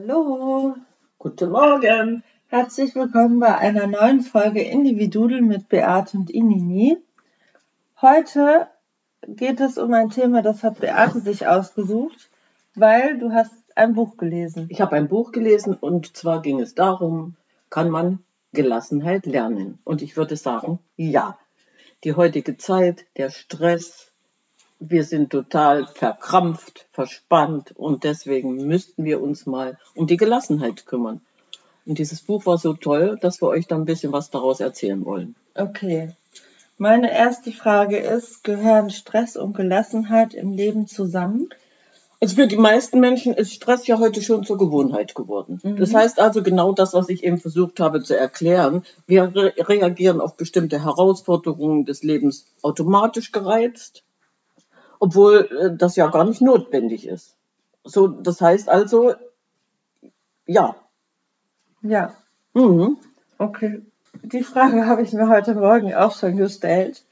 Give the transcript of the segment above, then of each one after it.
Hallo, Guten Morgen. herzlich willkommen bei einer neuen Folge Individudel mit Beate und Inini. Heute geht es um ein Thema, das hat Beate sich ausgesucht, weil du hast ein Buch gelesen. Ich habe ein Buch gelesen und zwar ging es darum, kann man Gelassenheit lernen? Und ich würde sagen, ja. Die heutige Zeit, der Stress, wir sind total verkrampft, verspannt und deswegen müssten wir uns mal um die Gelassenheit kümmern. Und dieses Buch war so toll, dass wir euch da ein bisschen was daraus erzählen wollen. Okay. Meine erste Frage ist, gehören Stress und Gelassenheit im Leben zusammen? Also für die meisten Menschen ist Stress ja heute schon zur Gewohnheit geworden. Mhm. Das heißt also genau das, was ich eben versucht habe zu erklären. Wir re reagieren auf bestimmte Herausforderungen des Lebens automatisch gereizt, obwohl äh, das ja gar nicht notwendig ist. So, das heißt also, ja. Ja, Mhm. okay. Die Frage habe ich mir heute Morgen auch schon gestellt.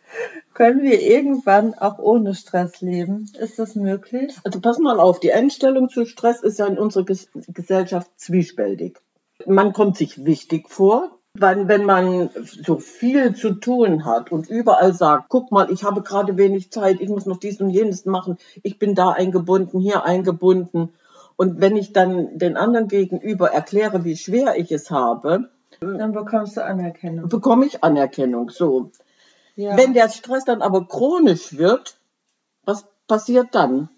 Können wir irgendwann auch ohne Stress leben? Ist das möglich? Also pass mal auf, die Einstellung zu Stress ist ja in unserer Ges Gesellschaft zwiespältig. Man kommt sich wichtig vor, weil wenn man so viel zu tun hat und überall sagt, guck mal, ich habe gerade wenig Zeit, ich muss noch dies und jenes machen, ich bin da eingebunden, hier eingebunden. Und wenn ich dann den anderen gegenüber erkläre, wie schwer ich es habe, Dann bekommst du Anerkennung. bekomme ich Anerkennung. So. Ja. Wenn der Stress dann aber chronisch wird, was passiert dann?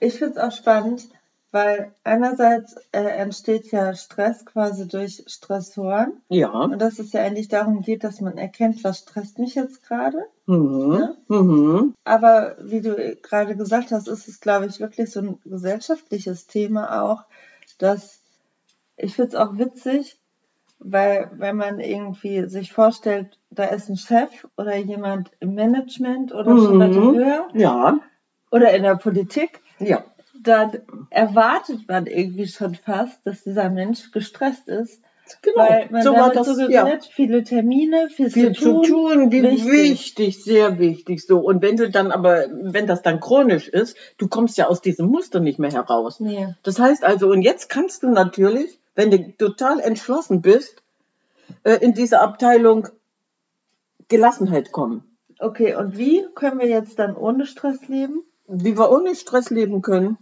Ich finde es auch spannend, weil einerseits äh, entsteht ja Stress quasi durch Stressoren. Ja. Und dass es ja eigentlich darum geht, dass man erkennt, was stresst mich jetzt gerade. Mhm. Ja. Mhm. Aber wie du gerade gesagt hast, ist es, glaube ich, wirklich so ein gesellschaftliches Thema auch, dass ich finde es auch witzig, weil wenn man irgendwie sich vorstellt, da ist ein Chef oder jemand im Management oder schon Mhm. weiter höher Ja. oder in der Politik, Ja. Dann erwartet man irgendwie schon fast, dass dieser Mensch gestresst ist, Genau. weil man so war das. suggeriert, Ja. viele Termine, viel, Viel zu tun. wie wichtig. wichtig. sehr wichtig. So. Und wenn du dann aber, wenn das dann chronisch ist, du kommst ja aus diesem Muster nicht mehr heraus. Nee. Das heißt also, und jetzt kannst du natürlich, wenn du total entschlossen bist, äh, in diese Abteilung Gelassenheit kommen. Okay, und wie können wir jetzt dann ohne Stress leben? Wie wir ohne Stress leben können,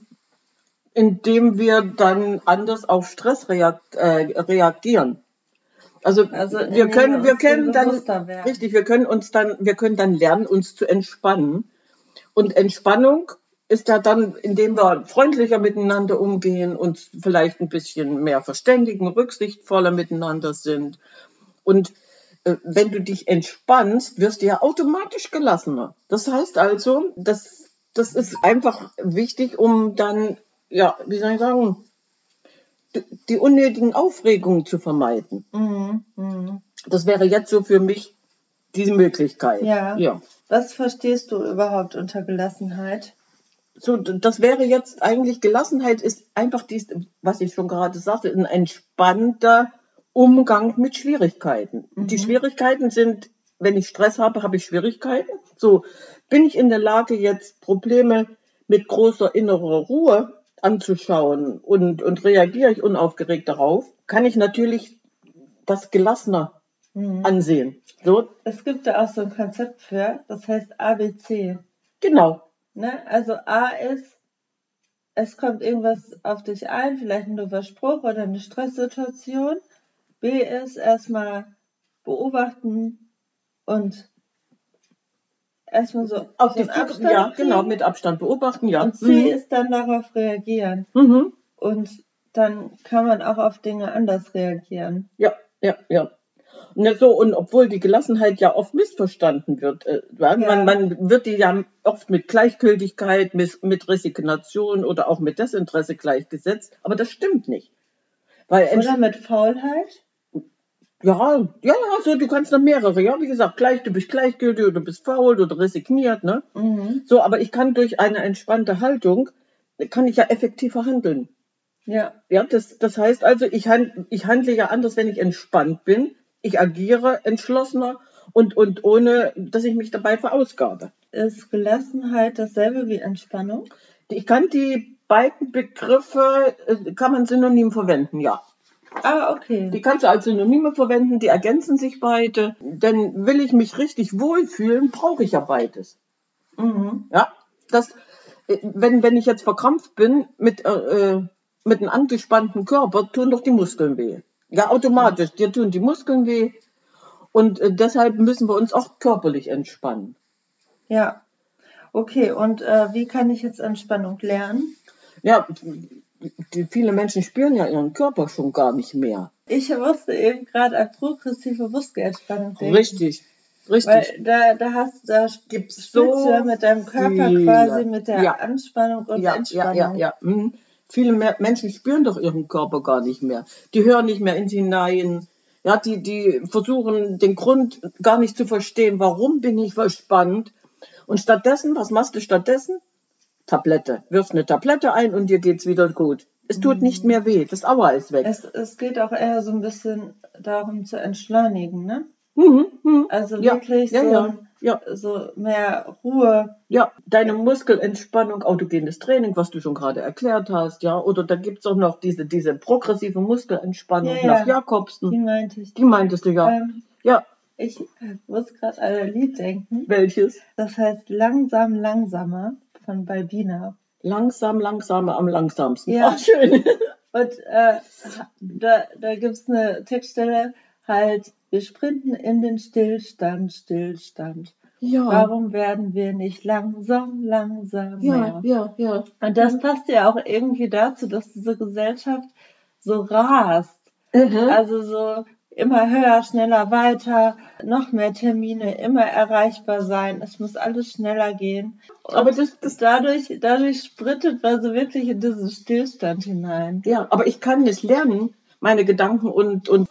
indem wir dann anders auf Stress reag äh, reagieren. Also, Also wir können, wir können dann, richtig, wir können uns dann, wir können dann lernen, uns zu entspannen. Und Entspannung ist ja dann, indem wir freundlicher miteinander umgehen, uns vielleicht ein bisschen mehr verständigen, rücksichtsvoller miteinander sind. Und äh, wenn du dich entspannst, wirst du ja automatisch gelassener. Das heißt also, das, das ist einfach wichtig, um dann, ja, wie soll ich sagen, die, unnötigen Aufregungen zu vermeiden. Mhm. Mhm. Das wäre jetzt so für mich diese Möglichkeit. Ja. ja. Was verstehst du überhaupt unter Gelassenheit? So, das wäre jetzt eigentlich Gelassenheit ist einfach dies, was ich schon gerade sagte, ein entspannter Umgang mit Schwierigkeiten. Mhm. Die Schwierigkeiten sind, wenn ich Stress habe, habe ich Schwierigkeiten. So, bin ich in der Lage, jetzt Probleme mit großer innerer Ruhe anzuschauen und, und reagiere ich unaufgeregt darauf, kann ich natürlich das gelassener Mhm. ansehen. So, Es gibt da auch so ein Konzept für, das heißt ABC. genau. Ne? Also A ist, es kommt irgendwas auf dich ein, vielleicht ein doofer Spruch oder eine Stresssituation. B ist erstmal beobachten und erstmal so Auf einen Abstand, ja, kriegen. genau, mit Abstand beobachten, ja. Und C Mhm. ist dann darauf reagieren. Mhm. Und dann kann man auch auf Dinge anders reagieren. Ja, ja, ja. Ne, so, und obwohl die Gelassenheit ja oft missverstanden wird, äh, ja. Man, man wird die ja oft mit Gleichgültigkeit, mit, mit Resignation oder auch mit Desinteresse gleichgesetzt, aber das stimmt nicht. Weil Oder mit Faulheit. Ja, ja, ja, so, du kannst noch mehrere, ja, wie gesagt, gleich, du bist gleichgültig oder du bist faul oder resigniert, ne? Mhm. So, aber ich kann durch eine entspannte Haltung, kann ich ja effektiver handeln. Ja. Ja, das, das heißt also, ich, han, ich handle ja anders, wenn ich entspannt bin. Ich agiere entschlossener und, und ohne, dass ich mich dabei verausgabe. Ist Gelassenheit dasselbe wie Entspannung? Ich kann die beiden Begriffe äh, kann man synonym verwenden, ja. Ah, okay. Die kannst du als Synonyme verwenden, die ergänzen sich beide. Denn will ich mich richtig wohlfühlen, brauche ich ja beides. Mhm. Ja, das, äh, wenn, wenn ich jetzt verkrampft bin mit, äh, äh, mit einem angespannten Körper, tun doch die Muskeln weh. Ja, automatisch. Dir tun die Muskeln weh. Und äh, deshalb müssen wir uns auch körperlich entspannen. Ja. Okay, und äh, wie kann ich jetzt Entspannung lernen? Ja, die, viele Menschen spüren ja ihren Körper schon gar nicht mehr. Ich wusste eben gerade an progressive Muskelentspannung. denken. Richtig, richtig. Weil da, da hast da Gibt's so ja mit deinem Körper viele. quasi mit der Ja. Anspannung und ja, ja, Entspannung. ja, ja. Mhm. Viele Menschen spüren doch ihren Körper gar nicht mehr. Die hören nicht mehr in sie hinein. Ja, die, die versuchen den Grund gar nicht zu verstehen, warum bin ich verspannt. Und stattdessen, was machst du stattdessen? Tablette. Wirfst eine Tablette ein und dir geht's wieder gut. Es tut nicht mehr weh. Das Aua ist weg. Es, es geht auch eher so ein bisschen darum zu entschleunigen, ne? Mhm, mhm. Also Ja, wirklich ja, so, ja, ja. so mehr Ruhe. Ja, deine Muskelentspannung, autogenes Training, was du schon gerade erklärt hast, ja. Oder da gibt's auch noch diese, diese progressive Muskelentspannung nach Die Jakobsen. meinte ich. Die meintest du ja. Ähm, Ja, ich muss gerade an ein Lied denken. welches? Das heißt Langsam, langsamer von Balbina. Langsam, langsamer am langsamsten. Ja. Ach, schön. Und äh, da, da gibt's eine Textstelle, halt, wir sprinten in den Stillstand, Stillstand. Ja. Warum werden wir nicht langsam, langsam Ja, ja, ja. Und das passt ja auch irgendwie dazu, dass diese Gesellschaft so rast. Mhm. Also so immer höher, schneller, weiter, noch mehr Termine, immer erreichbar sein. Es muss alles schneller gehen. Und Aber das, das, dadurch, dadurch sprittet man so wirklich in diesen Stillstand hinein. ja, aber ich kann nicht lernen, meine Gedanken und, und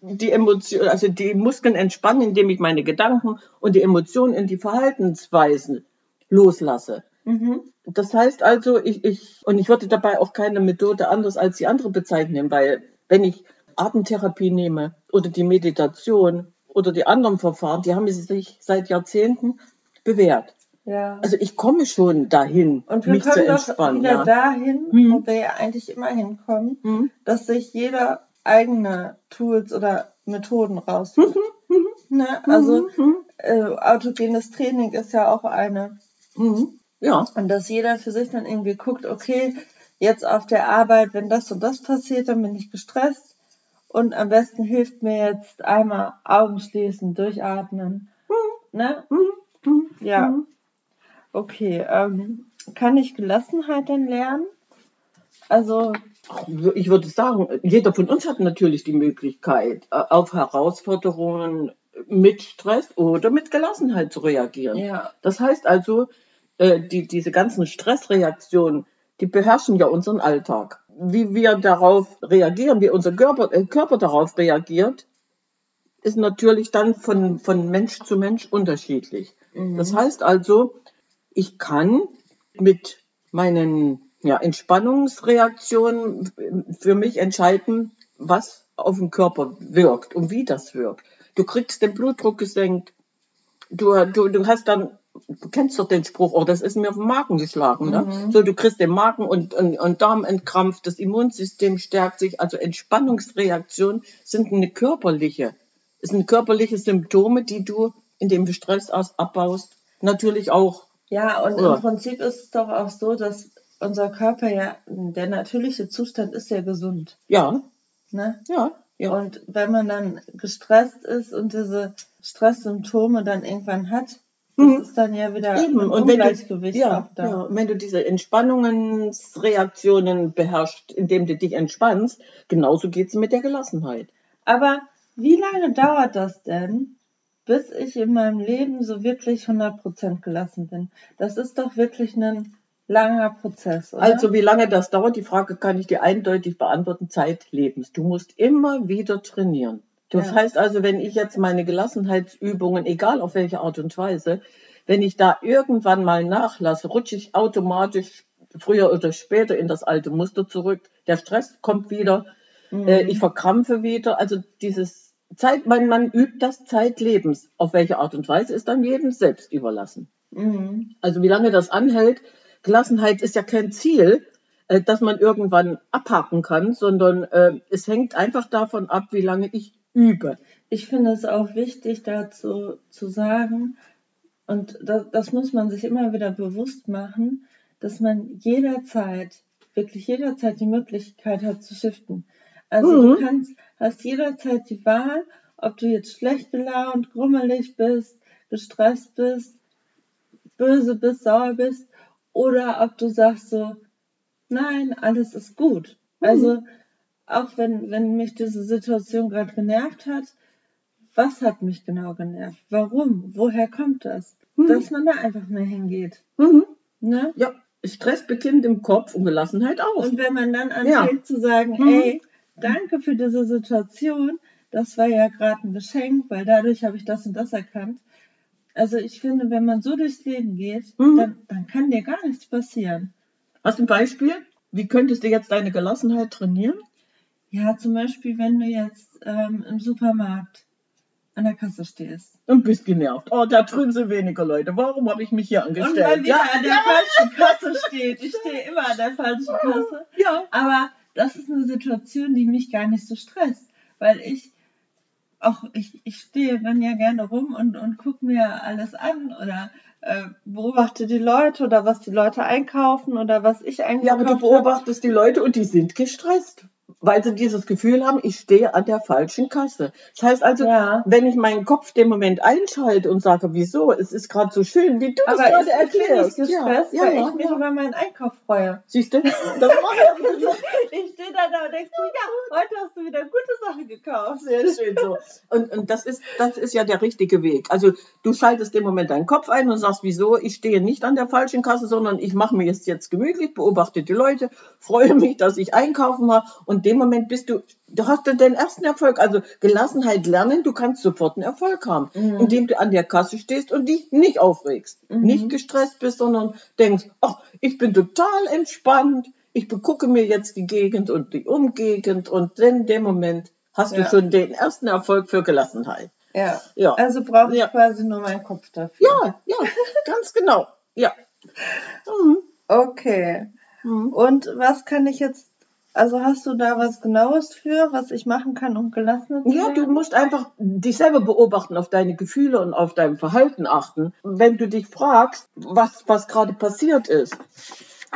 die Emotionen, also die Muskeln entspannen, indem ich meine Gedanken und die Emotionen in die Verhaltensweisen loslasse. Mhm. Das heißt also, ich, ich, und ich würde dabei auch keine Methode anders als die andere bezeichnen, weil wenn ich Atemtherapie nehme oder die Meditation oder die anderen Verfahren, die haben sich seit Jahrzehnten bewährt. Ja. Also ich komme schon dahin, Und wir mich zu können doch entspannen. wieder Ja. dahin, Mhm. wo wir ja eigentlich immer hinkommen, Mhm. dass sich jeder eigene Tools oder Methoden raussucht. Ne? Also Mhm. äh, autogenes Training ist ja auch eine. Mhm. Ja, Und dass jeder für sich dann irgendwie guckt, okay, jetzt auf der Arbeit, wenn das und das passiert, dann bin ich gestresst. Und am besten hilft mir jetzt einmal Augen schließen, durchatmen. Ne? Ja. Okay. Ähm, kann ich Gelassenheit denn lernen? Also, ich würde sagen, jeder von uns hat natürlich die Möglichkeit, äh, auf Herausforderungen mit Stress oder mit Gelassenheit zu reagieren. ja. Das heißt also, äh, die, diese ganzen Stressreaktionen, die beherrschen ja unseren Alltag. Wie wir darauf reagieren, wie unser Körper, äh, Körper darauf reagiert, ist natürlich dann von, von Mensch zu Mensch unterschiedlich. Das heißt also, ich kann mit meinen ja, Entspannungsreaktionen für mich entscheiden, was auf den Körper wirkt und wie das wirkt. Du kriegst den Blutdruck gesenkt, du, du, du hast dann, du kennst doch den Spruch, oh, das ist mir auf den Magen geschlagen. Ne? So, du kriegst den Magen und, und, und Darm entkrampft, das Immunsystem stärkt sich. Also Entspannungsreaktionen sind eine körperliche, es sind körperliche Symptome, die du, indem du Stress aus, abbaust, natürlich auch. Ja, und Ja. im Prinzip ist es doch auch so, dass unser Körper ja, der natürliche Zustand ist ja gesund. Ja, Ne? ja, ja. Und wenn man dann gestresst ist und diese Stresssymptome dann irgendwann hat, Mhm. Das ist dann ja wieder Eben, ein und wenn du, ja, da. ja, und wenn du diese Entspannungsreaktionen beherrschst, indem du dich entspannst, genauso geht's mit der Gelassenheit. Aber wie lange dauert das denn, bis ich in meinem Leben so wirklich 100% gelassen bin? Das ist doch wirklich ein langer Prozess, oder? Also wie lange das dauert, die Frage kann ich dir eindeutig beantworten, Zeitlebens. Du musst immer wieder trainieren. Das Ja. heißt also, wenn ich jetzt meine Gelassenheitsübungen, egal auf welche Art und Weise, wenn ich da irgendwann mal nachlasse, rutsche ich automatisch früher oder später in das alte Muster zurück. Der Stress kommt wieder, Mhm. äh, ich verkrampfe wieder. Also dieses Zeit, man, man übt das Zeitlebens. Auf welche Art und Weise ist dann jedem selbst überlassen. Mhm. Also wie lange das anhält, Gelassenheit ist ja kein Ziel, äh, das man irgendwann abhaken kann, sondern äh, es hängt einfach davon ab, wie lange ich übe. Ich finde es auch wichtig, dazu zu sagen, und das, das muss man sich immer wieder bewusst machen, dass man jederzeit, wirklich jederzeit die Möglichkeit hat zu shiften. Also Mhm. du kannst, hast jederzeit die Wahl, ob du jetzt schlecht gelaunt, grummelig bist, gestresst bist, böse bist, sauer bist, oder ob du sagst so, nein, alles ist gut. Also auch wenn, wenn mich diese Situation gerade genervt hat, was hat mich genau genervt? Warum? Woher kommt das? Dass man da einfach mehr hingeht. Mhm. Ne? Ja, Stress beginnt im Kopf und Gelassenheit auch. Und wenn man dann Ja. anfängt zu sagen, Mhm. ey, danke für diese Situation, das war ja gerade ein Geschenk, weil dadurch habe ich das und das erkannt. Also ich finde, wenn man so durchs Leben geht, Mhm. dann, dann kann dir gar nichts passieren. Hast du ein Beispiel? Wie könntest du jetzt deine Gelassenheit trainieren? Ja, zum Beispiel, wenn du jetzt ähm, im Supermarkt an der Kasse stehst. Und bist genervt. Oh, da drüben sind weniger Leute. Warum habe ich mich hier Und angestellt? weil wieder ja, an der falschen Kasse steht. Ich stehe immer an der falschen Kasse. ja. Aber das ist eine Situation, die mich gar nicht so stresst, weil ich auch, ich, ich stehe dann ja gerne rum und, und gucke mir alles an oder äh, beobachte die Leute oder was die Leute einkaufen oder was ich Ja, einkaufe. aber du beobachtest die Leute und die sind gestresst, weil sie dieses Gefühl haben, ich stehe an der falschen Kasse. Das heißt also, Ja. wenn ich meinen Kopf dem Moment einschalte und sage, wieso, es ist gerade so schön, wie du das gerade ich, ich erklärst. gestresst, ja, weil ja, ich mich ja. über meinen Einkauf freue. Siehst du? Das mache ich. Ich stehe da, da und denke so, ja, heute hast du wieder gute Sachen gekauft. Sehr schön so. Und, und das, ist, das ist ja der richtige Weg. Also du schaltest im Moment deinen Kopf ein und sagst, wieso, ich stehe nicht an der falschen Kasse, sondern ich mache mir es jetzt gemütlich, beobachte die Leute, freue mich, dass ich einkaufen war. Und in dem Moment bist du, du hast dann den ersten Erfolg. Also Gelassenheit lernen, du kannst sofort einen Erfolg haben, Mhm. indem du an der Kasse stehst und dich nicht aufregst, Mhm. nicht gestresst bist, sondern denkst, ach, ich bin total entspannt, ich begucke mir jetzt die Gegend und die Umgegend und in dem Moment hast du Ja. schon den ersten Erfolg für Gelassenheit. Ja. Ja. Also brauche ich Ja. quasi nur meinen Kopf dafür. Ja, ja, ganz genau. Ja. Mhm. Okay. Und was kann ich jetzt, also hast du da was Genaues für, was ich machen kann, um gelassener zu Ja, du werden? musst einfach dich selber beobachten, auf deine Gefühle und auf dein Verhalten achten. Wenn du dich fragst, was, was gerade passiert ist,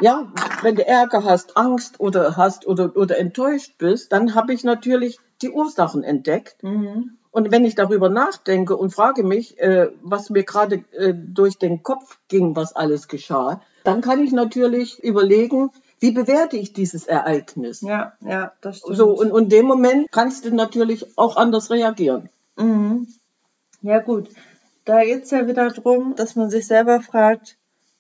ja, wenn du Ärger hast, Angst oder hast oder, oder enttäuscht bist, dann habe ich natürlich die Ursachen entdeckt. Mhm. Und wenn ich darüber nachdenke und frage mich, äh, was mir gerade äh, durch den Kopf ging, was alles geschah, dann kann ich natürlich überlegen, wie bewerte ich dieses Ereignis. Ja, ja, das stimmt. So, und, in dem Moment kannst du natürlich auch anders reagieren. Mhm. Ja, gut. Da geht es ja wieder darum, dass man sich selber fragt,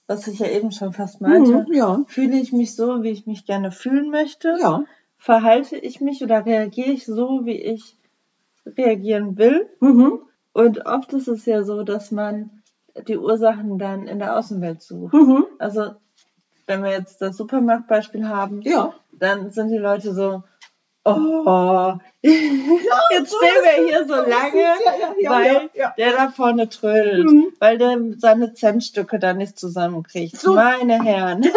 was ich ja eben schon fast meinte. Mhm, ja. Fühle ich mich so, wie ich mich gerne fühlen möchte? Ja. Verhalte ich mich oder reagiere ich so, wie ich reagieren will? Mhm. Und oft ist es ja so, dass man die Ursachen dann in der Außenwelt sucht. Mhm. Also, wenn wir jetzt das Supermarktbeispiel haben, Ja. dann sind die Leute so, oh, jetzt stehen wir hier so lange, ja, ja, weil der da vorne trödelt, Mhm. weil der seine Centstücke da nicht zusammenkriegt. So. Meine Herren.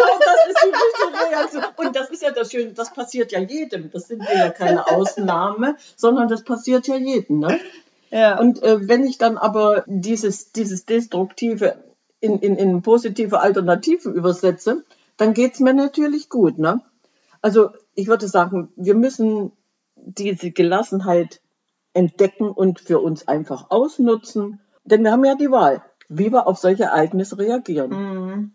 Das ist die richtige Reaktion. Und das ist ja das Schöne, das passiert ja jedem. Das sind wir ja keine Ausnahme, sondern das passiert ja jedem. Ne? Ja. Und äh, wenn ich dann aber dieses, dieses Destruktive in, in, in positive Alternative übersetze, dann geht's mir natürlich gut. Ne? Also ich würde sagen, wir müssen diese Gelassenheit entdecken und für uns einfach ausnutzen, denn wir haben ja die Wahl, wie wir auf solche Ereignisse reagieren. Mhm.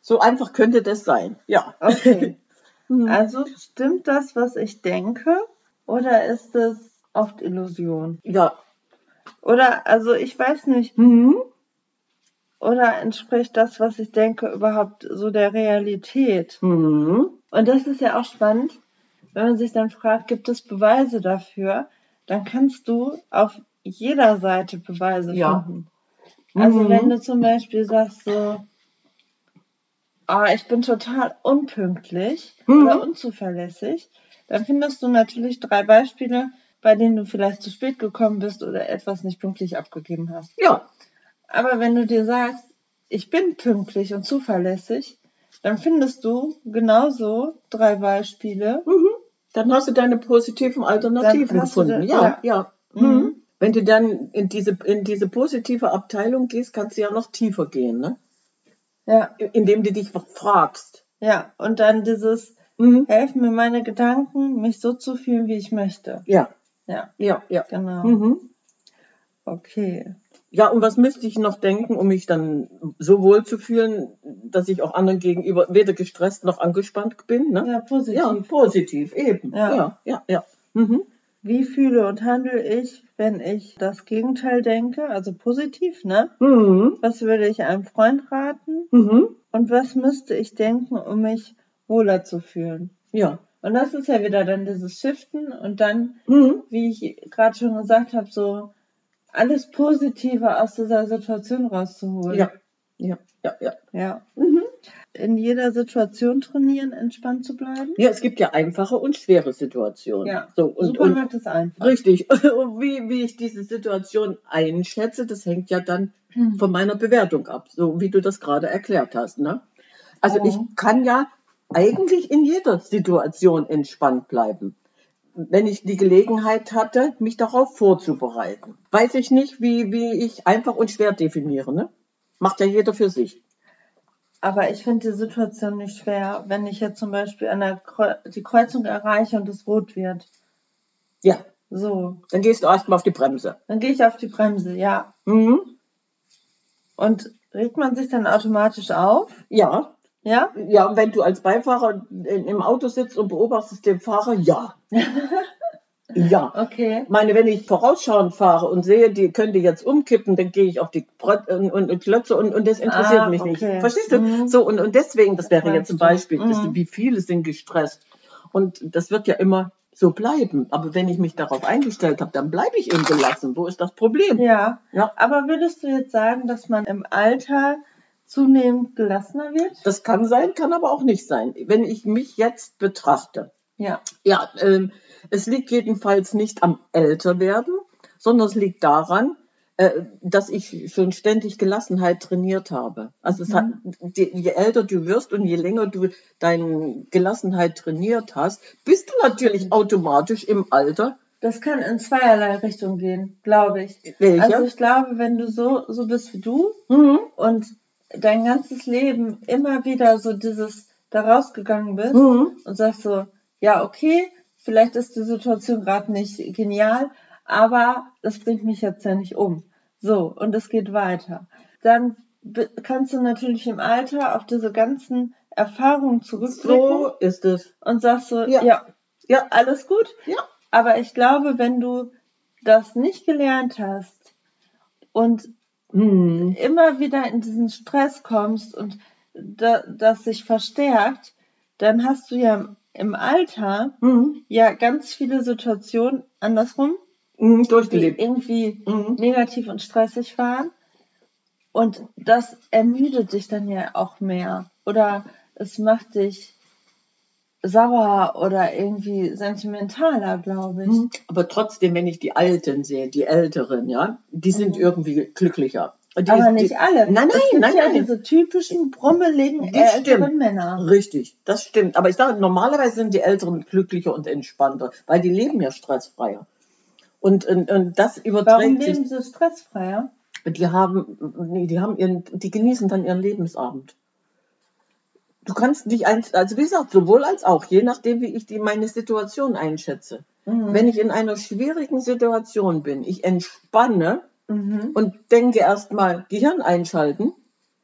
So einfach könnte das sein. Ja. Okay. Mhm. Also stimmt das, was ich denke, oder ist es oft Illusion? Ja. Oder, also ich weiß nicht, Mhm. Oder entspricht das, was ich denke, überhaupt so der Realität? Mhm. Und das ist ja auch spannend, wenn man sich dann fragt, gibt es Beweise dafür? Dann kannst du auf jeder Seite Beweise Ja. finden. Also Mhm. wenn du zum Beispiel sagst so, ah, ich bin total unpünktlich Mhm. oder unzuverlässig, dann findest du natürlich drei Beispiele, bei denen du vielleicht zu spät gekommen bist oder etwas nicht pünktlich abgegeben hast. Ja. Aber wenn du dir sagst, ich bin pünktlich und zuverlässig, dann findest du genauso drei Beispiele. Mhm. Dann hast du deine positiven Alternativen gefunden. da- ja, ja. Mhm. Mhm. Wenn du dann in diese, in diese positive Abteilung gehst, kannst du ja noch tiefer gehen, ne? Ja, Indem du dich fragst. ja. Und dann dieses, Mhm. helfen mir meine Gedanken, mich so zu fühlen, wie ich möchte. Ja, Ja, ja, ja. genau. Mhm. Okay. Ja, und was müsste ich noch denken, um mich dann so wohl zu fühlen, dass ich auch anderen gegenüber weder gestresst noch angespannt bin? Ne? Ja, positiv. Ja, positiv, eben. Ja. Ja, ja, ja. Mhm. Wie fühle und handle ich, wenn ich das Gegenteil denke, also positiv, ne? Mhm. Was würde ich einem Freund raten? Mhm. Und was müsste ich denken, um mich wohler zu fühlen? Ja. Und das ist ja wieder dann dieses Shiften und dann, Mhm. wie ich gerade schon gesagt habe, so alles Positive aus dieser Situation rauszuholen. Ja. Ja, ja, ja. Ja. Mhm. In jeder Situation trainieren, entspannt zu bleiben. Ja, es gibt ja einfache und schwere Situationen. Ja. So, und, und Supermarkt ist einfach. richtig. Und wie, wie ich diese Situation einschätze, das hängt ja dann Hm. von meiner Bewertung ab, so wie du das gerade erklärt hast. Ne? Also Oh. ich kann ja eigentlich in jeder Situation entspannt bleiben. Wenn ich die Gelegenheit hatte, mich darauf vorzubereiten. Weiß ich nicht, wie, wie ich einfach und schwer definiere. Ne? Macht ja jeder für sich. Aber ich finde die Situation nicht schwer, wenn ich jetzt zum Beispiel an der Kreu die Kreuzung erreiche und es rot wird. Ja, So, dann gehst du erstmal auf die Bremse. dann gehe ich auf die Bremse, ja. Mhm. Und regt man sich dann automatisch auf? Ja, Ja? ja, und wenn du als Beifahrer im Auto sitzt und beobachtest den Fahrer, ja. ja. Okay. Ich meine, wenn ich vorausschauend fahre und sehe, die könnte jetzt umkippen, dann gehe ich auf die Brett und, und, und klötze und, und das interessiert Ah, mich okay. nicht. Verstehst du? Mhm. So, und, und deswegen, das wäre jetzt ein? Beispiel, Mhm. wie viele sind gestresst. Und das wird ja immer so bleiben. Aber wenn ich mich darauf eingestellt habe, dann bleibe ich eben gelassen. Wo ist das Problem? Ja. Ja. Aber würdest du jetzt sagen, dass man im Alter zunehmend gelassener wird? Das kann sein, kann aber auch nicht sein. Wenn ich mich jetzt betrachte, Ja. Ja, ähm, es liegt jedenfalls nicht am Älterwerden, sondern es liegt daran, äh, dass ich schon ständig Gelassenheit trainiert habe. Also es hat, je, je älter du wirst und je länger du deine Gelassenheit trainiert hast, bist du natürlich automatisch im Alter. Das kann in zweierlei Richtungen gehen, glaube ich. Welche? Also ich glaube, wenn du so, so bist wie du Mhm. und dein ganzes Leben immer wieder so dieses da rausgegangen bist Mhm. und sagst so, ja, okay, vielleicht ist die Situation gerade nicht genial, aber das bringt mich jetzt ja nicht um. So, und es geht weiter. Dann kannst du natürlich im Alter auf diese ganzen Erfahrungen zurückblicken So ist es. und sagst so, Ja. ja, Ja. alles gut. Ja. Aber ich glaube, wenn du das nicht gelernt hast und Mhm. immer wieder in diesen Stress kommst und da, das sich verstärkt, dann hast du ja im Alter Mhm. ja ganz viele Situationen andersrum, Mhm. die Durchgelebt. irgendwie Mhm. negativ und stressig waren. Und das ermüdet dich dann ja auch mehr. Oder es macht dich sauer oder irgendwie sentimentaler, glaube ich. Mhm. Aber trotzdem, wenn ich die Alten sehe, die Älteren, ja, die sind Mhm. irgendwie glücklicher. Die, Aber die, nicht alle. Nein, nein, nein, ja nein. diese typischen brummeligen Die älteren stimmt. Männer. Richtig, das stimmt. Aber ich sage, normalerweise sind die Älteren glücklicher und entspannter, weil die leben ja stressfreier. Und, und, und das Warum überträgt leben sich. sie stressfreier? Die haben, nee, die haben ihren, die genießen dann ihren Lebensabend. Du kannst dich eins, also wie gesagt, sowohl als auch, je nachdem, wie ich die, meine Situation einschätze. Mhm. Wenn ich in einer schwierigen Situation bin, ich entspanne Mhm. und denke erstmal Gehirn einschalten.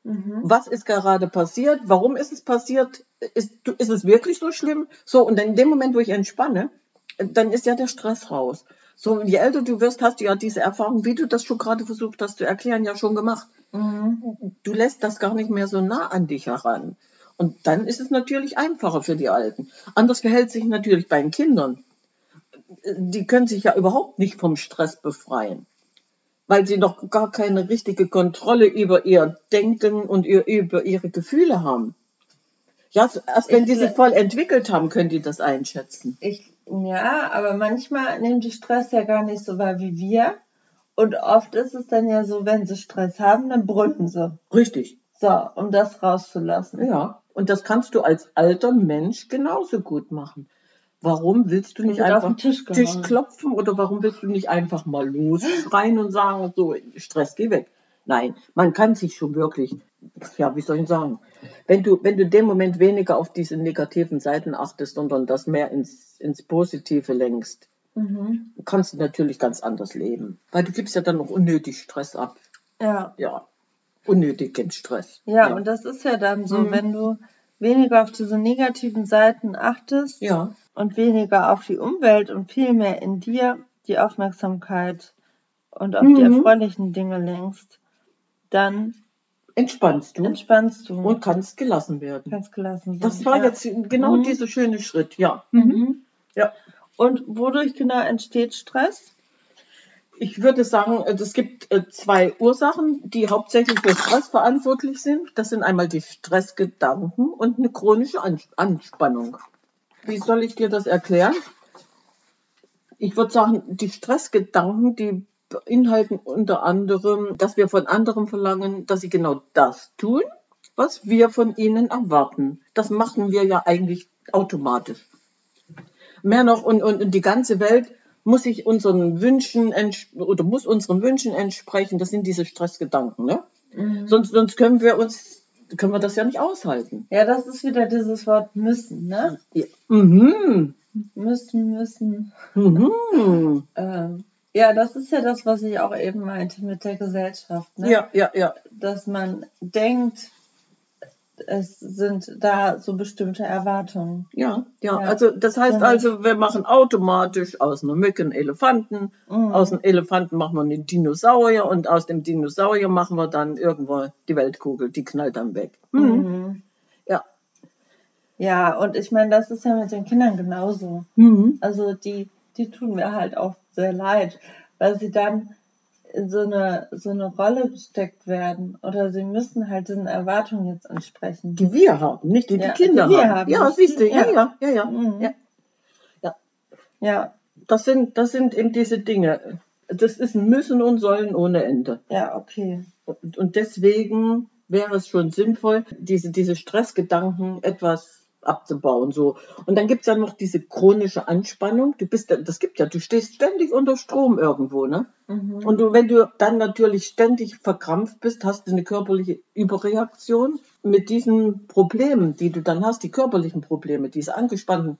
Mhm. Was ist gerade passiert? Warum ist es passiert? Ist, ist es wirklich so schlimm? So, und dann in dem Moment, wo ich entspanne, dann ist ja der Stress raus. So, je älter du wirst, hast du ja diese Erfahrung, wie du das schon gerade versucht hast zu erklären, ja schon gemacht. Mhm. Du lässt das gar nicht mehr so nah an dich heran. Und dann ist es natürlich einfacher für die Alten. Anders verhält sich natürlich bei den Kindern. Die können sich ja überhaupt nicht vom Stress befreien, weil sie noch gar keine richtige Kontrolle über ihr Denken und über ihre Gefühle haben. Ja, erst wenn Ich die sich voll entwickelt haben, können die das einschätzen. Ich, ja, aber manchmal nehmen die Stress ja gar nicht so wahr wie wir. Und oft ist es dann ja so, wenn sie Stress haben, dann brüllen sie. Richtig. So, um das rauszulassen. Ja. Und das kannst du als alter Mensch genauso gut machen. Warum willst du nicht wird auf einfach den Tisch. Tisch klopfen oder warum willst du nicht einfach mal losschreien und sagen, so, Stress, geh weg? Nein, man kann sich schon wirklich, ja, wie soll ich sagen, wenn du, wenn du in dem Moment weniger auf diese negativen Seiten achtest, sondern das mehr ins, ins Positive lenkst, Mhm. kannst du natürlich ganz anders leben. Weil du gibst ja dann noch unnötig Stress ab. Ja. Ja, unnötigen Stress. ja, und das ist ja dann so, Mhm. wenn du weniger auf diese negativen Seiten achtest ja, und weniger auf die Umwelt und viel mehr in dir die Aufmerksamkeit und auf die Mhm. erfreulichen Dinge lenkst, dann entspannst du entspannst du und kannst gelassen werden. ganz gelassen sein. Das war ja. jetzt genau Mhm. dieser schöne Schritt, ja. Mhm. Ja. Und wodurch genau entsteht Stress? Ich würde sagen, äh, es gibt äh, zwei Ursachen, die hauptsächlich für Stress verantwortlich sind. Das sind einmal die Stressgedanken und eine chronische Ans- Anspannung. Wie soll ich dir das erklären? Ich würde sagen, die Stressgedanken, die beinhalten unter anderem, dass wir von anderen verlangen, dass sie genau das tun, was wir von ihnen erwarten. Das machen wir ja eigentlich automatisch. Mehr noch, und, und, und die ganze Welt muss sich unseren Wünschen oder muss unseren Wünschen entsprechen. Das sind diese Stressgedanken. Ne? Sonst, sonst können wir uns, können wir das ja nicht aushalten. Ja, das ist wieder dieses Wort müssen, ne? Ja. Mhm. Müssen, müssen. Mhm. Ähm, ja, das ist ja das, was ich auch eben meinte mit der Gesellschaft, ne? Ja, ja, ja. Dass man denkt, es sind da so bestimmte Erwartungen. Ja, ja, Ja. also das heißt Ja. also, wir machen automatisch aus einer Mücke einen Elefanten, Mhm. aus einem Elefanten machen wir einen Dinosaurier und aus dem Dinosaurier machen wir dann irgendwo die Weltkugel, die knallt dann weg. Mhm. Mhm. Ja. Ja, und ich meine, das ist ja mit den Kindern genauso. Mhm. Also die, die tun mir halt auch sehr leid, weil sie dann so eine, so eine Rolle gesteckt werden oder sie müssen halt diesen Erwartungen jetzt entsprechen. Die wir haben, nicht die Ja, die Kinder die haben. haben. Ja, siehst du, ja, Ja. ja, ja, ja. Mhm. ja. Ja, Das sind, das sind eben diese Dinge. Das ist ein Müssen und Sollen ohne Ende. ja, okay. Und, und deswegen wäre es schon sinnvoll, diese, diese Stressgedanken etwas abzubauen. So. Und dann gibt es ja noch diese chronische Anspannung. Du bist, das gibt ja, du stehst ständig unter Strom irgendwo, ne? Mhm. Und du, wenn du dann natürlich ständig verkrampft bist, hast du eine körperliche Überreaktion. Mit diesen Problemen, die du dann hast, die körperlichen Probleme, diese angespannten,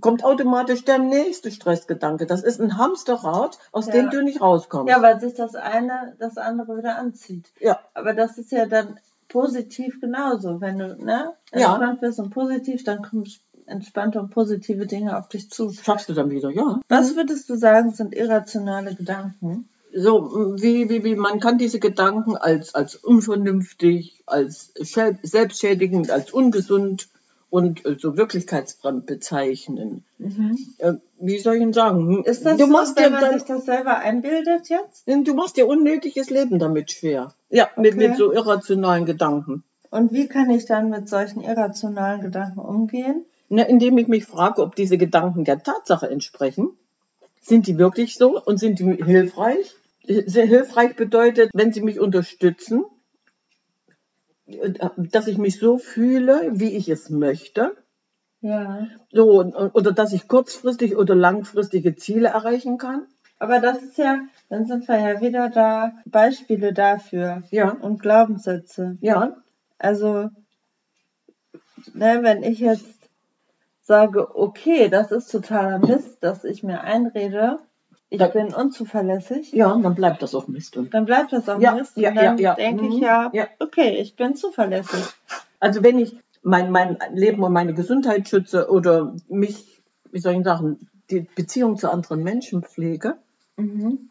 kommt automatisch der nächste Stressgedanke. Das ist ein Hamsterrad, aus Ja. dem du nicht rauskommst. Ja, weil sich das eine das andere wieder anzieht. ja. Aber das ist ja dann positiv genauso. Wenn du ne, Ja. entspannt bist und positiv, dann kommen entspannte und positive Dinge auf dich zu. schaffst du dann wieder, ja. Was würdest du sagen, sind irrationale Gedanken? So, wie, wie, wie, man kann diese Gedanken als, als unvernünftig, als schä- selbstschädigend, als ungesund und äh, so wirklichkeitsfremd bezeichnen. Äh, wie soll ich denn sagen? Ist das du so, machst wenn dir man dann, sich das selber einbildet jetzt? du machst dir unnötiges Leben damit schwer. Ja, mit, Okay. mit so irrationalen Gedanken. Und wie kann ich dann mit solchen irrationalen Gedanken umgehen? Na, indem ich mich frage, ob diese Gedanken der Tatsache entsprechen. Sind die wirklich so und sind die hilfreich? Sehr hilfreich bedeutet, wenn sie mich unterstützen, dass ich mich so fühle, wie ich es möchte. Ja. So, oder dass ich kurzfristig oder langfristige Ziele erreichen kann. Aber das ist ja, dann sind wir ja wieder da, Beispiele dafür Ja, und Glaubenssätze. ja, Also, ne, wenn ich jetzt sage, okay, das ist totaler Mist, dass ich mir einrede, ich Da- bin unzuverlässig, ja, dann bleibt das auch Mist. Und dann bleibt das auch Ja, Mist. ja, und dann ja, ja. denke ich Mhm. ja, Ja. okay, ich bin zuverlässig. Also wenn ich mein, mein Leben und meine Gesundheit schütze oder mich, wie soll ich sagen, die Beziehung zu anderen Menschen pflege, Mhm.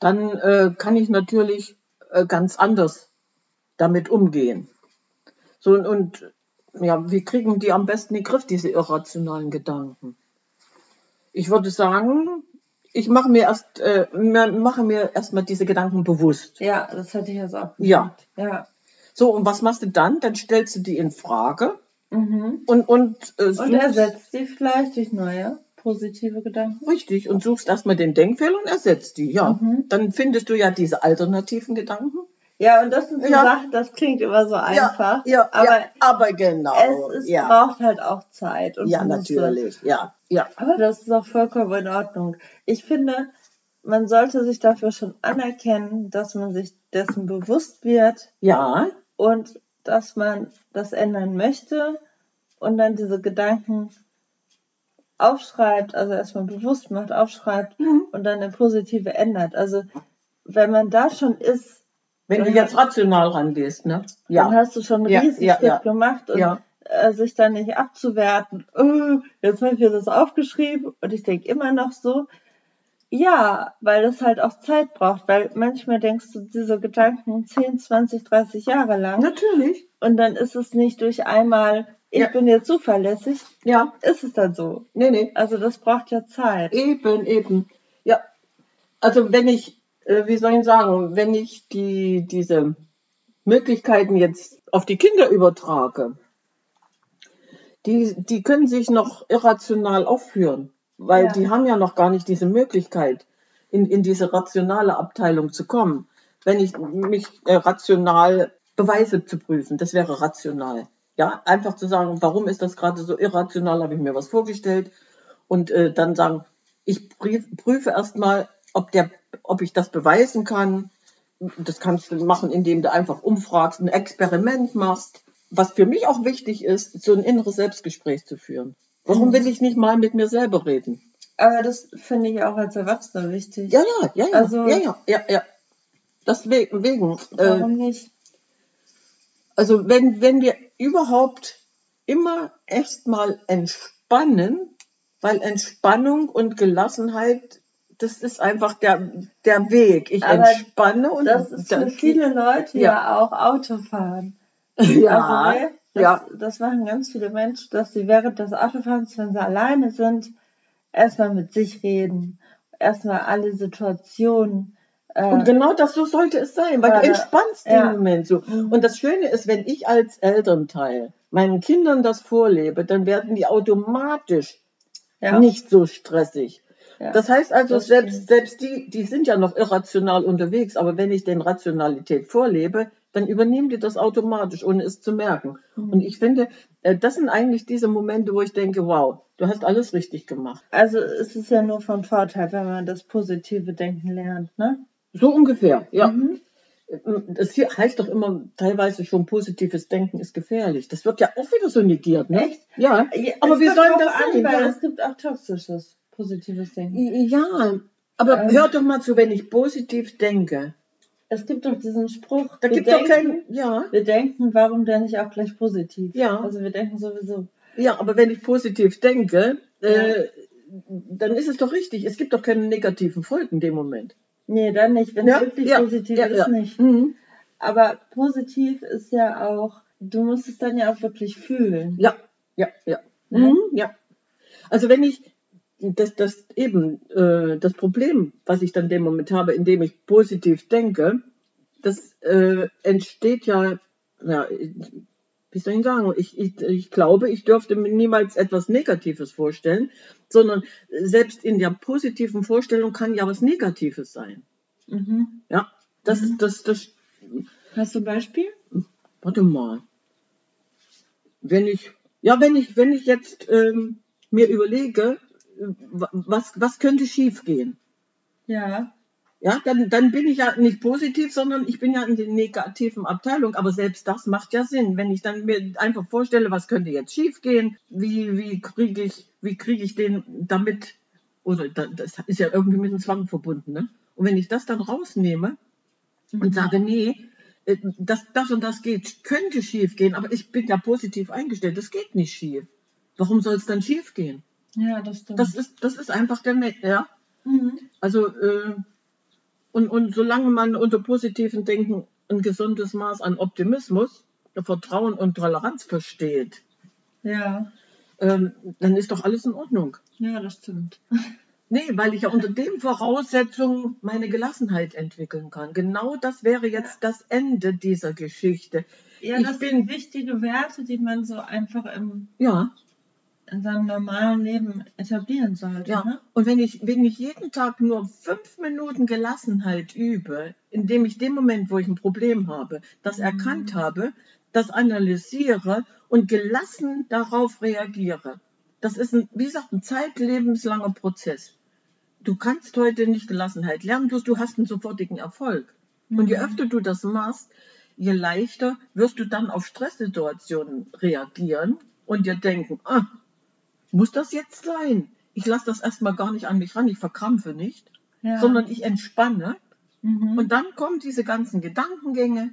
dann äh, kann ich natürlich äh, ganz anders damit umgehen. So und, und ja, wie kriegen die am besten in den Griff, diese irrationalen Gedanken? Ich würde sagen, ich mache mir erst äh, mache mir erstmal diese Gedanken bewusst. Ja, das hätte ich Ja. gesagt. Ja. So, und was machst du dann? Dann stellst du die in Frage Mhm. und, und, äh, Und ersetzt sie vielleicht durch neue positive Gedanken. Richtig, und suchst erstmal den Denkfehler und ersetzt die, ja. Mhm. Dann findest du ja diese alternativen Gedanken. Ja, und das sind so Ja. Sachen, das klingt immer so einfach. Ja, ja, aber ja, aber genau. es ist, ja. braucht halt auch Zeit. Und ja, Muße. natürlich. Ja, ja. Aber das ist auch vollkommen in Ordnung. Ich finde, man sollte sich dafür schon anerkennen, dass man sich dessen bewusst wird Ja, und dass man das ändern möchte und dann diese Gedanken aufschreibt, also erstmal bewusst macht, aufschreibt Mhm. und dann in positive ändert. Also wenn man da schon ist, wenn du dann jetzt rational rangehst, ne? dann Ja. hast du schon einen Ja, ja, ja. gemacht und Ja. äh, sich dann nicht abzuwerten, oh, jetzt habe ich mir das aufgeschrieben und ich denke immer noch so, ja, weil das halt auch Zeit braucht, weil manchmal denkst du diese Gedanken 10, 20, 30 Jahre lang Natürlich. und dann ist es nicht durch einmal, ich Ja. bin jetzt zuverlässig, Ja. ist es dann so. Nee, nee. Also das braucht ja Zeit. Eben, eben. Ja. Also wenn ich, äh, wie soll ich sagen, wenn ich die, diese Möglichkeiten jetzt auf die Kinder übertrage, die, die können sich noch irrational aufführen, weil Ja. die haben ja noch gar nicht diese Möglichkeit, in, in diese rationale Abteilung zu kommen. Wenn ich mich äh, rational Beweise zu prüfen, das wäre rational. Ja, einfach zu sagen, warum ist das gerade so irrational, habe ich mir was vorgestellt und äh, dann sagen, ich prüf, prüfe erstmal, ob der, ob ich das beweisen kann. Das kannst du machen, indem du einfach umfragst, ein Experiment machst. Was für mich auch wichtig ist, so ein inneres Selbstgespräch zu führen. Warum will ich nicht mal mit mir selber reden? Aber das finde ich auch als Erwachsener wichtig. Ja, ja, ja, ja, Also- ja, ja, ja, ja. Deswegen, wegen, äh, Warum nicht? also wenn, wenn wir überhaupt immer erstmal entspannen, weil Entspannung und Gelassenheit, das ist einfach der, der Weg. Ich Aber entspanne und Das ist für viele Leute Ja. ja, auch Autofahren. ja, Also, das, ja, das machen ganz viele Menschen, dass sie während des Autofahrens, wenn sie alleine sind, erstmal mit sich reden, erstmal alle Situationen. Äh, Und genau das so sollte es sein, weil du Gerade- entspannst ja. den Moment so. Mhm. Und das Schöne ist, wenn ich als Elternteil meinen Kindern das vorlebe, dann werden die automatisch ja, nicht so stressig. Ja. Das heißt also, Das selbst, selbst die, die sind ja noch irrational unterwegs, aber wenn ich den Rationalität vorlebe, dann übernehmen die das automatisch, ohne es zu merken. Mhm. Und ich finde, äh, das sind eigentlich diese Momente, wo ich denke, wow, du hast alles richtig gemacht. Also es ist ja nur von Vorteil, wenn man das positive Denken lernt, ne? So ungefähr, ja. Mhm. Das hier heißt doch immer teilweise schon, positives Denken ist gefährlich. Das wird ja auch wieder so negiert, ne? Echt? Ja. Ja, Aber es wie kommt soll drauf das an? Weil Ja. es gibt auch toxisches, positives Denken. Ja, aber Ähm. hör doch mal zu, wenn ich positiv denke. Es gibt doch diesen Spruch, Da wir, gibt doch denken, kein, ja. wir denken, warum denn nicht auch gleich positiv? Ja. Also wir denken sowieso. Ja, aber wenn ich positiv denke, äh, dann ist es doch richtig. Es gibt doch keine negativen Folgen in dem Moment. Nee, dann nicht. Wenn Ja, es wirklich ja, positiv ja, ist, ja. nicht. Mhm. Aber positiv ist ja auch, du musst es dann ja auch wirklich fühlen. Ja, ja, ja. Mhm. Mhm. ja. Also wenn ich das, das eben äh, das Problem, was ich dann dem Moment habe, indem ich positiv denke, das äh, entsteht ja, ja, wie soll ich sagen, ich, ich, ich glaube, ich dürfte mir niemals etwas Negatives vorstellen, sondern selbst in der positiven Vorstellung kann ja was Negatives sein. Mhm. Ja, das, Mhm. das, das, Hast du ein Beispiel? warte mal. Wenn ich, ja, wenn ich, wenn ich jetzt ähm, mir überlege, was, was könnte schiefgehen? Ja. Ja, dann, dann bin ich ja nicht positiv, sondern ich bin ja in der negativen Abteilung. Aber selbst das macht ja Sinn. Wenn ich dann mir einfach vorstelle, was könnte jetzt schiefgehen, wie, wie kriege ich, wie kriege ich den damit, oder da, das ist ja irgendwie mit dem Zwang verbunden, ne? Und wenn ich das dann rausnehme und sage, nee, äh, das, das und das geht, könnte schief gehen, aber ich bin ja positiv eingestellt, das geht nicht schief. Warum soll es dann schief gehen? Ja, das stimmt. Das ist, das ist einfach der, Me- ja. mhm. Also, äh, und, und solange man unter positiven Denken ein gesundes Maß an Optimismus, Vertrauen und Toleranz versteht, Ja. ähm, dann ist doch alles in Ordnung. Ja, das stimmt. Nee, weil ich ja unter den Voraussetzungen meine Gelassenheit entwickeln kann. Genau das wäre jetzt das Ende dieser Geschichte. Ja, Ich das bin- sind wichtige Werte, die man so einfach im, Ja, in seinem normalen Leben etablieren sollte. Ja, Ne? und wenn ich, wenn ich jeden Tag nur fünf Minuten Gelassenheit übe, indem ich den Moment, wo ich ein Problem habe, das Mhm. erkannt habe, das analysiere und gelassen darauf reagiere. Das ist, ein, wie gesagt, ein zeitlebenslanger Prozess. Du kannst heute nicht Gelassenheit lernen, bloß du hast einen sofortigen Erfolg. Und je Mhm. öfter du das machst, je leichter wirst du dann auf Stresssituationen reagieren und dir denken, ah, muss das jetzt sein? Ich lasse das erstmal gar nicht an mich ran, ich verkrampfe nicht, Ja. sondern ich entspanne. mhm. Und dann kommen diese ganzen Gedankengänge.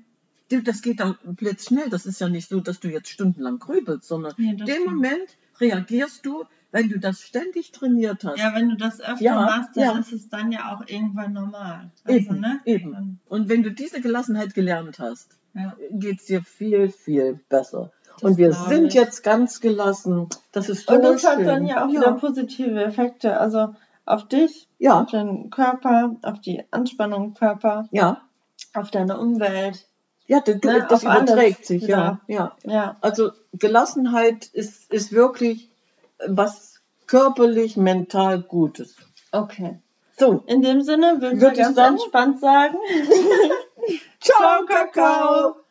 Das geht dann blitzschnell. Das ist ja nicht so, dass du jetzt stundenlang grübelst, sondern in das dem. Moment reagierst du, wenn du das ständig trainiert hast. ja, wenn du das öfter Ja, machst, dann ja. ist es dann ja auch irgendwann normal. Also, Eben, ne? eben. Und wenn du diese Gelassenheit gelernt hast, ja. geht es dir viel, viel besser. Das Und wir sind ich. jetzt ganz gelassen. Das ist so Und das schön. hat dann ja auch wieder positive Effekte. Also auf dich, ja, auf deinen Körper, auf die Anspannung im Körper, ja, auf deine Umwelt. ja, du- Ne, das überträgt sich, ja, ja. Ja. Also Gelassenheit ist, ist wirklich was körperlich, mental Gutes. Okay. So, In dem Sinne würde ich ganz sagen- entspannt sagen. ciao, Kakao!